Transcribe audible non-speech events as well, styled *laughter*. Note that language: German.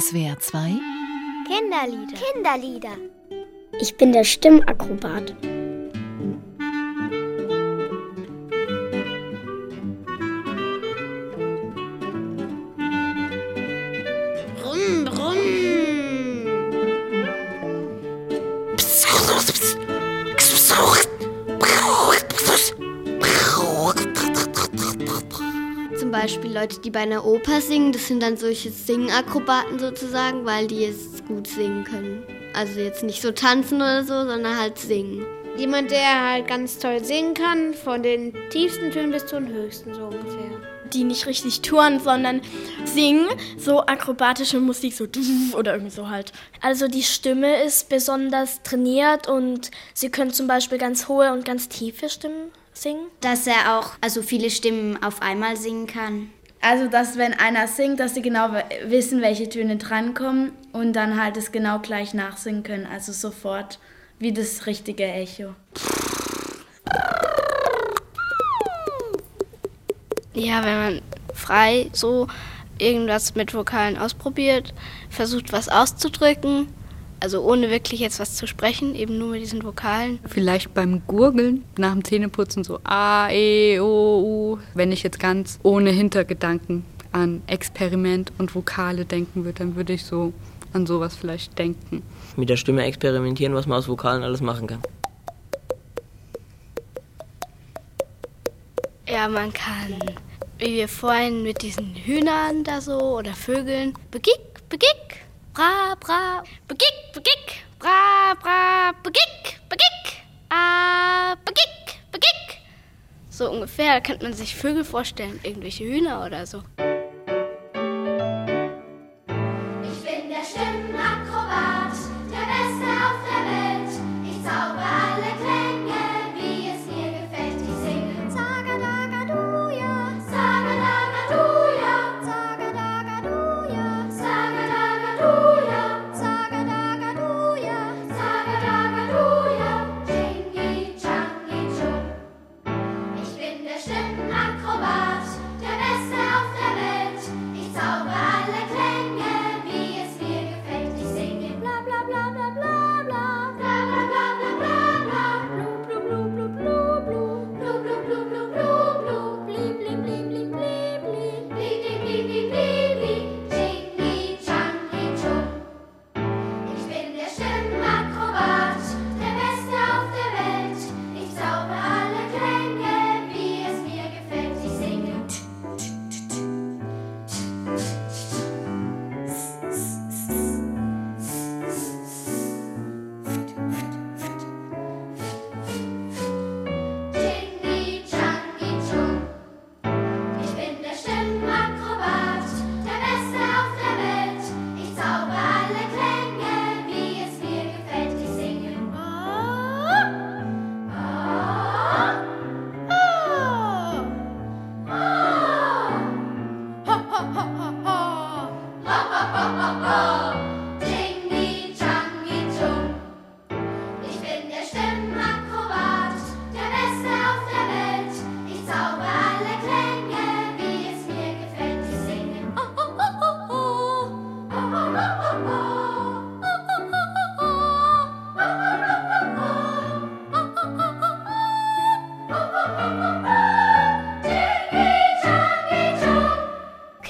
SWR 2 Kinderlieder. Kinderlieder. Ich bin der Stimmakrobat. Beispiel Leute, die bei einer Oper singen, das sind dann solche Singakrobaten sozusagen, weil die jetzt gut singen können. Also jetzt nicht so tanzen oder so, sondern halt singen. Jemand, der halt ganz toll singen kann, von den tiefsten Tönen bis zu den höchsten so ungefähr. Die nicht richtig touren, sondern singen, so akrobatische Musik, so *laughs* oder irgendwie so halt. Also die Stimme ist besonders trainiert und sie können zum Beispiel ganz hohe und ganz tiefe Stimmen singen. Dass er auch also viele Stimmen auf einmal singen kann. Also, dass wenn einer singt, dass sie genau wissen, welche Töne drankommen und dann halt es genau gleich nachsingen können. Also sofort wie das richtige Echo. Ja, wenn man frei so irgendwas mit Vokalen ausprobiert, versucht was auszudrücken, also ohne wirklich jetzt was zu sprechen, eben nur mit diesen Vokalen. Vielleicht beim Gurgeln nach dem Zähneputzen so A, E, O, U. Wenn ich jetzt ganz ohne Hintergedanken an Experiment und Vokale denken würde, dann würde ich so an sowas vielleicht denken. Mit der Stimme experimentieren, was man aus Vokalen alles machen kann. Ja, man kann, wie wir vorhin mit diesen Hühnern da so oder Vögeln, begick, begick, bra, bra, begick, begick, bra, bra, begick, begick, ah, begick, begick. So ungefähr könnte man sich Vögel vorstellen, irgendwelche Hühner oder so.